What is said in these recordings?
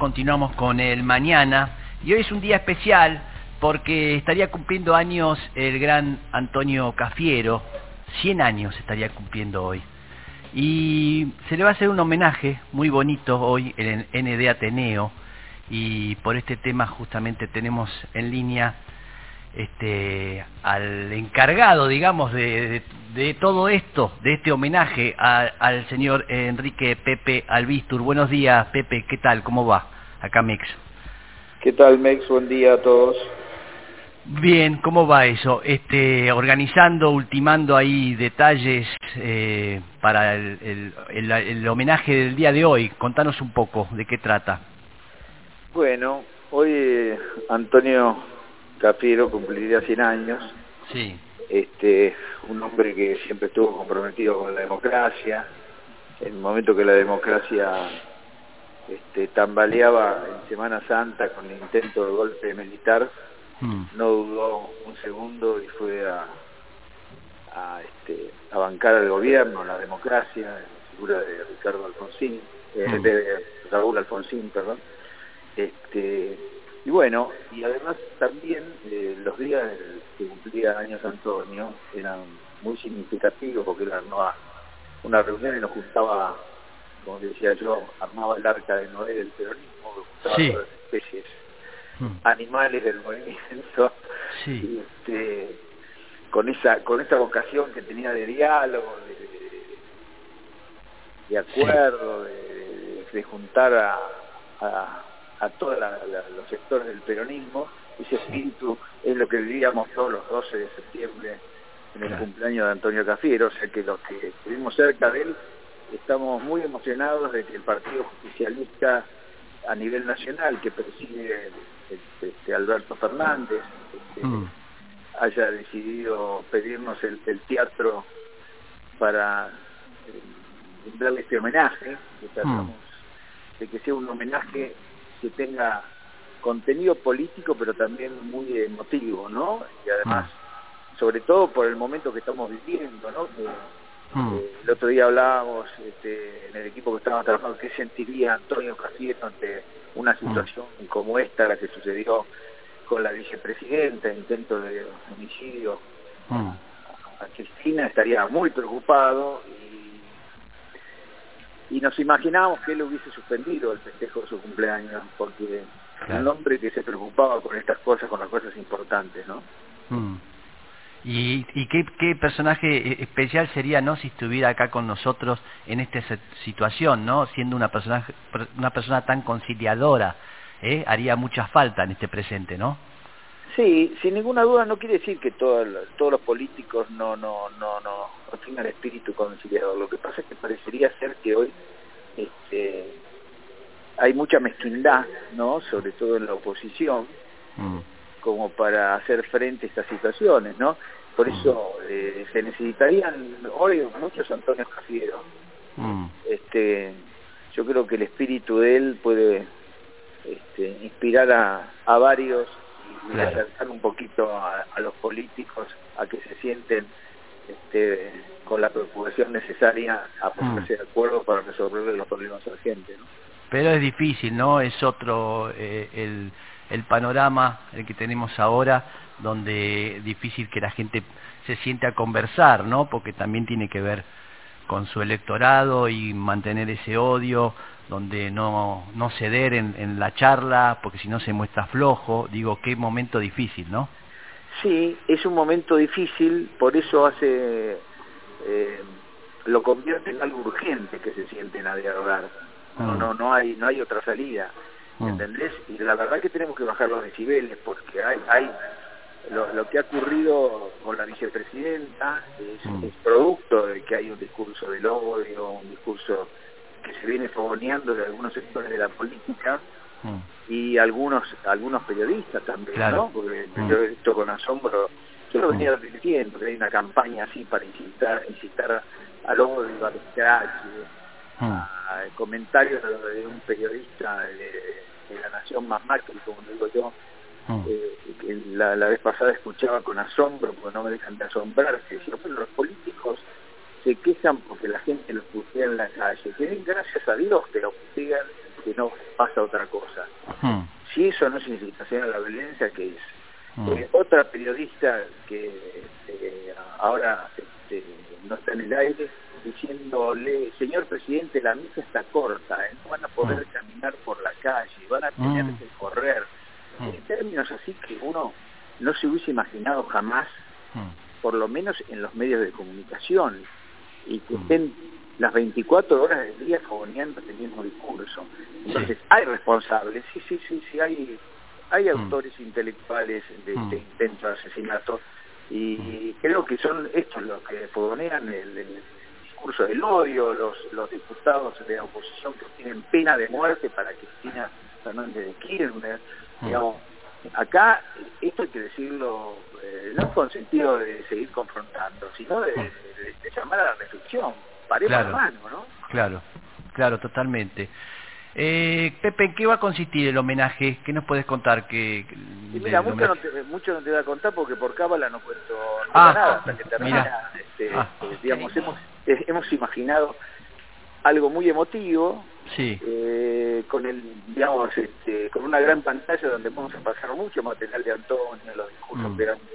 Continuamos con el mañana y hoy es un día especial porque estaría cumpliendo años el gran Antonio Cafiero, 100 años estaría cumpliendo hoy. Y se le va a hacer un homenaje muy bonito hoy en el ND Ateneo y por este tema justamente tenemos en línea este, al encargado, digamos, de, todo esto, de este homenaje al señor Enrique Pepe Albistur. Buenos días, Pepe, ¿qué tal? ¿Cómo va? Acá Mex. ¿Qué tal, Mex? Buen día a todos. Bien, ¿cómo va eso? Este, organizando, ultimando ahí detalles eh, para el, el homenaje del día de hoy. Contanos un poco de qué trata. Bueno, hoy eh, Antonio Cafiero cumpliría 100 años. Sí. Este, un hombre que siempre estuvo comprometido con la democracia. En el momento que la democracia este, tambaleaba en Semana Santa con el intento de golpe militar, hmm. no dudó un segundo y fue a, a, este, a bancar al gobierno, la democracia, en figura de Ricardo Alfonsín, eh, hmm. de Raúl Alfonsín, perdón. Este, y bueno, y además también eh, los días que cumplía años Antonio eran muy significativos porque era una, reunión y nos juntaba, como decía yo, armaba el arca de Noé del peronismo, juntaba todas las especies hmm. animales del movimiento, este, con esa con esa vocación que tenía de diálogo, de, acuerdo, de, juntar a a todos los sectores del peronismo. Ese espíritu es lo que vivíamos todos los 12 de septiembre en el cumpleaños de Antonio Cafiero, o sea que los que estuvimos cerca de él estamos muy emocionados de que el Partido Justicialista a nivel nacional que preside este, Alberto Fernández este, mm. haya decidido pedirnos el, teatro para eh, darle este homenaje, que tratamos mm. de que sea un homenaje que tenga contenido político pero también muy emotivo, ¿no? Y además, ah. sobre todo por el momento que estamos viviendo, ¿no? Hmm. el otro día hablábamos este, en el equipo que estábamos trabajando qué sentiría Antonio Cafiero ante una hmm. situación como esta, la que sucedió con la vicepresidenta, intento de homicidio hmm. a Cristina, estaría muy preocupado y nos imaginábamos que él hubiese suspendido el festejo de su cumpleaños, porque era un hombre que se preocupaba con estas cosas, con las cosas importantes, ¿no? ¿Y, y qué, qué, personaje especial sería, no, si estuviera acá con nosotros en esta situación, no, siendo una persona, una persona tan conciliadora, ¿eh? haría mucha falta en este presente, ¿no? Sí, sin ninguna duda no quiere decir que todos todos los políticos no no no no, tengan espíritu conciliador. Lo que pasa es que parecería ser que hoy este, hay mucha mezquindad, ¿no? Sobre todo en la oposición, mm. Como para hacer frente a estas situaciones, ¿no? Por mm. eso eh, se necesitarían hoy muchos Antonio Cafiero. Mm. Este, yo creo que el espíritu de él puede este, inspirar a, a varios y acercar un poquito a, los políticos a que se sienten este, con la preocupación necesaria a ponerse mm. de acuerdo para resolver los problemas gente. ¿no? Pero es difícil, ¿no? Es otro eh, el, el panorama el que tenemos ahora, donde es difícil que la gente se siente a conversar, ¿no? Porque también tiene que ver con su electorado y mantener ese odio, donde no, no ceder en, en la charla, porque si no se muestra flojo. Digo, qué momento difícil, ¿no? Sí, es un momento difícil, por eso hace, eh, lo convierte en algo urgente que se sienten a dialogar. No, mm. no, no hay, no hay otra salida. ¿Entendés? Y la verdad que tenemos que bajar los decibeles porque hay, hay lo, que ha ocurrido con la vicepresidenta mm. es, producto de que hay un discurso del odio, un discurso que se viene fogoneando de algunos sectores de la política mm. y algunos algunos periodistas también, ¿no? Porque mm. yo he visto con asombro, yo lo venía advirtiendo, que hay una campaña así para incitar, incitar al odio, al escrache, a comentarios de un periodista de, la Nación más Macri, como digo yo, Mm. Eh, la, la, vez pasada escuchaba con asombro, porque no me dejan de asombrarse, decía, los políticos se quejan porque la gente los putea en la calle, que gracias a Dios que los putean, que no pasa otra cosa. Hmm. Si eso no es incitación a la violencia, ¿qué es? Hmm. Eh, otra periodista que eh, ahora este, no está en el aire, diciéndole, señor presidente, la misa está corta, ¿eh? no van a poder caminar por la calle, van a tener Mm. que correr. Mm. En términos así que uno no se hubiese imaginado jamás, Hmm. por lo menos en los medios de comunicación, y que Mm. estén las 24 horas del día fogoneando este mismo discurso. Entonces, Sí. hay responsables, sí, sí, sí, sí, hay, hay Mm. autores intelectuales de Mm. este intento de asesinato, y creo que son estos los que fogonean el, el discurso del odio, los, los diputados de la oposición que tienen pena de muerte para Cristina Fernández de Kirchner, Mm. digamos, acá esto hay que decirlo, eh, no con sentido de seguir confrontando, sino de, de- de llamar a la reflexión, paremos Claro. la mano, ¿no? Claro, claro, totalmente. Eh, Pepe, ¿en qué va a consistir el homenaje? ¿Qué nos puedes contar? Que, mira, mucho no, te, mucho no te voy a contar porque por cábala no cuento Ah, nada hasta que termina. mira. Este, Ah. eh, digamos, hemos, eh, hemos imaginado algo muy emotivo, Sí, eh, con el digamos este, con una gran pantalla donde vamos a pasar mucho material de Antonio los discursos Mm. que era, un-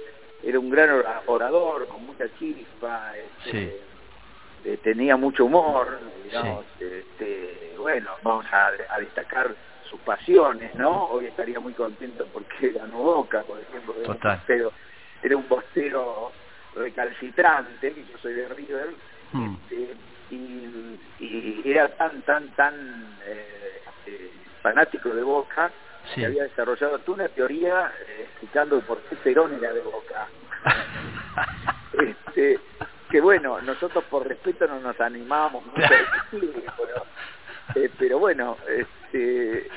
era un gran ora- orador con mucha chispa este, Sí. eh, tenía mucho humor digamos este, bueno vamos a, a destacar sus pasiones no hoy estaría muy contento porque ganó Boca por ejemplo era un Total. bostero- era un bostero recalcitrante que yo soy de River Mm. este, y, y era tan, tan, tan eh, eh, fanático de Boca Sí. que había desarrollado toda una teoría eh, explicando por qué Perón era de Boca. este, que bueno, nosotros por respeto no nos animábamos mucho a pero, eh, pero bueno, este,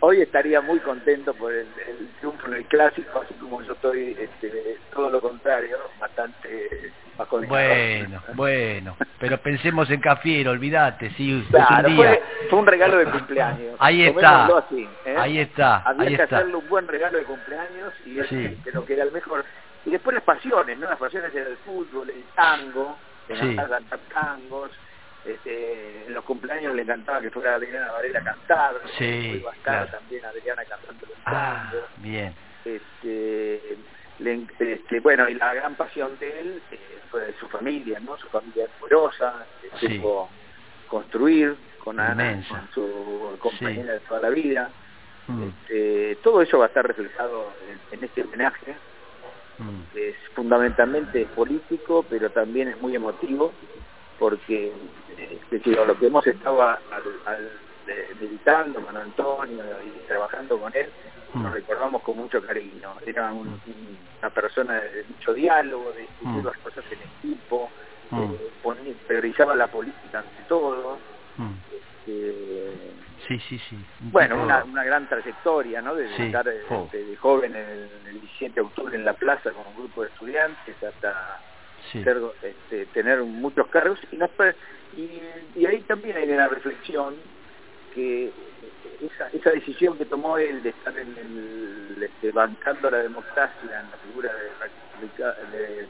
hoy estaría muy contento por el, el triunfo en el clásico, así como yo estoy este, todo lo contrario, bastante bajoneado. Bueno, bueno, pero pensemos en Cafiero, olvídate, sí, Claro, un día. fue, fue un regalo de cumpleaños. Ahí está, así, ¿eh? ahí está, Había ahí que está. hacerle un buen regalo de cumpleaños y Sí. creo que era el mejor. Y después las pasiones, ¿no? Las pasiones era el fútbol, el tango, le Sí. cantar tangos. Este, en los cumpleaños le encantaba que fuera Adriana Varela a cantar. Sí, Hoy va a estar claro. también Adriana cantando los Ah, bien. Este, le este, bueno, y la gran pasión de él eh, fue de su familia, ¿no? Su familia numerosa, que Sí. supo construir con Ana, con su compañera de toda la vida. Mm, Este, todo eso va a estar reflejado en, en este homenaje, mm, que es fundamentalmente político, pero también es muy emotivo, porque es decir, lo que hemos estado al- al- eh, meditando con Antonio y trabajando con él, nos Mm. recordamos con mucho cariño. Era un- un- una persona de mucho diálogo, de discutir Mm. las cosas en equipo, Mm. eh, ponía- priorizaba la política ante todo. mm. este, Sí, sí, sí. Bueno, una, una gran trayectoria, ¿no? Desde Sí, estar de, de joven en el, el 17 de octubre en la plaza con un grupo de estudiantes hasta sí. ser, este, tener muchos cargos y, nos y, y ahí también hay una reflexión que esa, esa decisión que tomó él de estar en el, este, bancando la democracia en la figura de, de,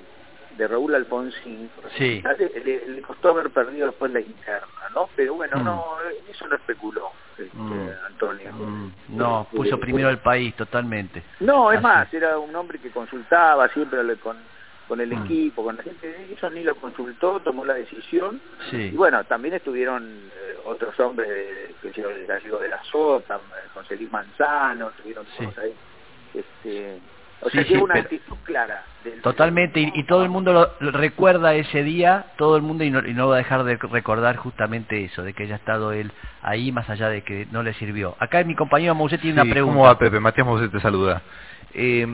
de Raúl Alfonsín Sí. le, costó haber perdido después la interna ¿no? pero bueno Mm. no eso no especuló este, Mm. Antonio Mm, No, Este, puso primero el país, totalmente. no, es Así. más, era un hombre que consultaba siempre con, con el Mm. equipo, con la gente, eso ni lo consultó, tomó la decisión. Sí. Y bueno, también estuvieron eh, otros hombres, que yo el gallego de la Sota, eh, José Luis Manzano, estuvieron Sí. todos ahí. Este, o Sí, sea que una actitud clara. del- Totalmente, y, y todo el mundo lo, lo recuerda ese día, todo el mundo, y no, y no va a dejar de recordar justamente eso, de que haya estado él ahí, más allá de que no le sirvió. Acá mi compañero Mousset tiene Sí, una pregunta. ¿Cómo va, Pepe? Matías Mousset te saluda. Eh,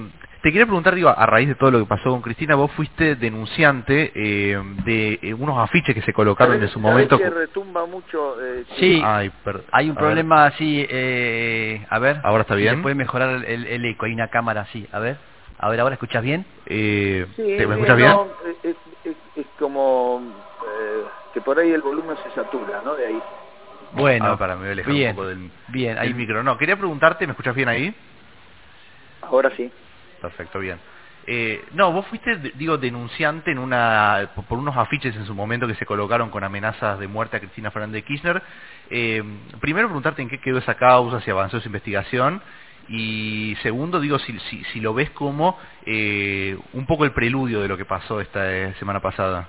te quería preguntar, digo, a raíz de todo lo que pasó con Cristina, vos fuiste denunciante eh, de eh, unos afiches que se colocaron en su ¿Sabés momento. que retumba mucho. eh, Sí. Ay, per- Hay un a ver. problema así, eh, a ver. ¿Ahora está bien? Se puede mejorar el, eco, hay una cámara así, a ver. A ver, ¿ahora escuchas bien? Eh, Sí, ¿te- ¿Me escuchas bien? no, es, es- es como eh, que por ahí el volumen se satura, ¿no? De ahí. Bueno, Ah, para, me voy a alejar bien, un poco del, bien, del ahí micro. No, quería preguntarte, ¿me escuchas bien ahí? Ahora sí. Perfecto, bien. Eh, no, vos fuiste, digo, denunciante en una, por unos afiches en su momento que se colocaron con amenazas de muerte a Cristina Fernández de Kirchner. Eh, primero preguntarte en qué quedó esa causa, si avanzó esa investigación. Y segundo, digo, si, si, si lo ves como eh, un poco el preludio de lo que pasó esta eh, semana pasada.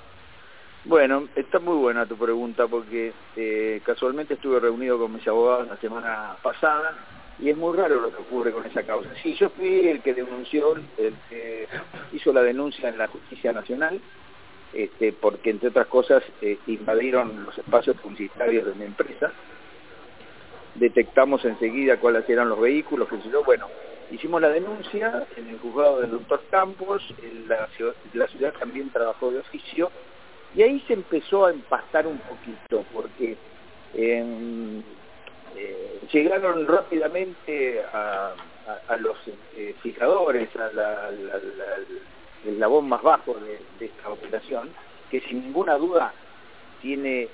Bueno, está muy buena tu pregunta porque eh, casualmente estuve reunido con mis abogados la semana pasada y es muy raro lo que ocurre con esa causa. Sí, yo fui el que denunció, el que hizo la denuncia en la Justicia Nacional, este, porque entre otras cosas eh, invadieron los espacios publicitarios de mi empresa, detectamos enseguida cuáles eran los vehículos, que yo, bueno, hicimos la denuncia en el juzgado del doctor Campos, en la, ciudad, la ciudad también trabajó de oficio, y ahí se empezó a empastar un poquito, porque eh, eh, llegaron rápidamente a, los eh, fijadores, a la, la, el eslabón más bajo de, de, esta operación, que sin ninguna duda tiene,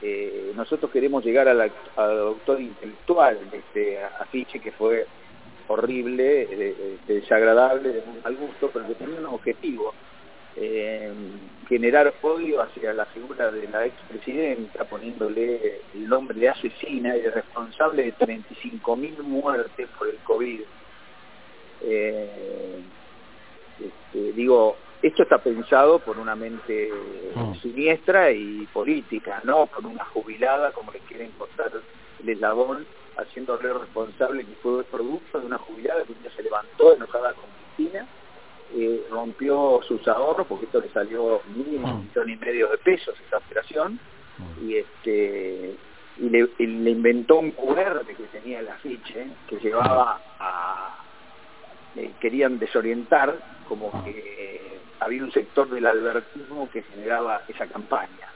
eh, nosotros queremos llegar al autor intelectual de este afiche que fue horrible, de, de desagradable, de muy mal gusto, pero que tenía un objetivo, eh, generar odio hacia la figura de la expresidenta, poniéndole el nombre de asesina y de responsable de 35.000 muertes por el COVID. Eh, este, digo, esto está pensado por una mente mm. siniestra y política, no por una jubilada como le quieren contar el eslabón, haciéndole responsable que fue producto de una jubilada que un día se levantó enojada con Cristina eh, rompió sus ahorros porque esto le salió mínimo un mm. millón y medio de pesos esta operación mm. y este y le, y le, inventó un QR que tenía el afiche que llevaba a eh, querían desorientar como mm. que eh, había un sector del albertismo que generaba esa campaña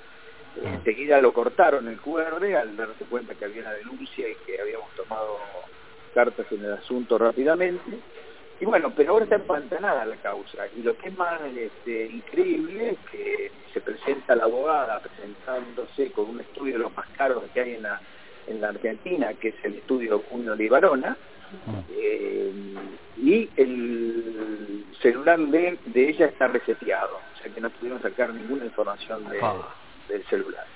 enseguida lo cortaron el QR al darse cuenta que había una denuncia y que habíamos tomado cartas en el asunto rápidamente y bueno, pero ahora está empantanada la causa. Y lo que es más este, increíble es que se presenta la abogada presentándose con un estudio de los más caros que hay en la, en la Argentina, que es el estudio Junio Libarona, eh, y el celular de, de, ella está reseteado, o sea que no pudieron sacar ninguna información de, ah. del celular.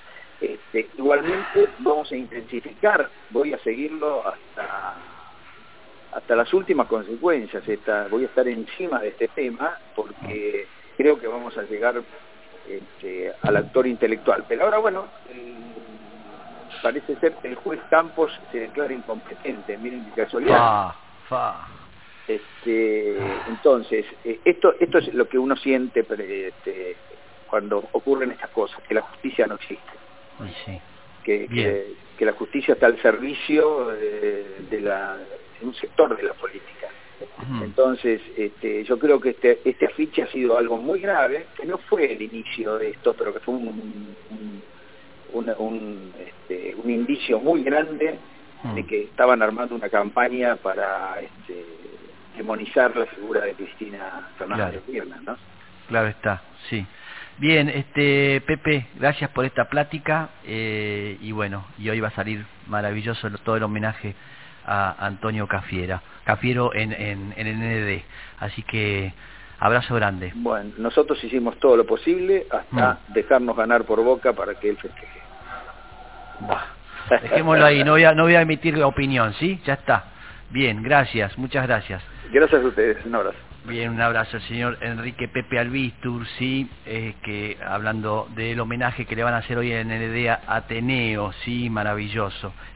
Este, igualmente vamos a intensificar, voy a seguirlo hasta hasta las últimas consecuencias. Esta, voy a estar encima de este tema porque creo que vamos a llegar este, al actor intelectual. Pero ahora, bueno, parece ser que el juez Campos se declara incompetente. Miren qué casualidad. Fa, fa. Este, entonces, eh, esto, esto es lo que uno siente este, cuando ocurren estas cosas, que la justicia no existe. Sí. Que, que, que, la justicia está al servicio de, de la un sector de la política. Entonces, este, yo creo que este, este afiche ha sido algo muy grave, que no fue el inicio de esto, pero que fue un, un, un, un, este, un indicio muy grande de que estaban armando una campaña para este, demonizar la figura de Cristina Fernández claro. Kirchner, ¿no? Claro está, sí. Bien, este Pepe, gracias por esta plática eh, y bueno, y hoy va a salir maravilloso todo el homenaje a Antonio Cafiera, Cafiero en, en, en el ND. Así que abrazo grande. Bueno, nosotros hicimos todo lo posible hasta mm. dejarnos ganar por boca para que él festeje. Bah, dejémoslo ahí, no voy, a, no voy a emitir opinión, ¿sí? Ya está. Bien, gracias, muchas gracias. Gracias a ustedes, un abrazo. Bien, un abrazo al señor Enrique Pepe Albistur, sí, eh, que hablando del homenaje que le van a hacer hoy en el ND a Ateneo, sí, maravilloso.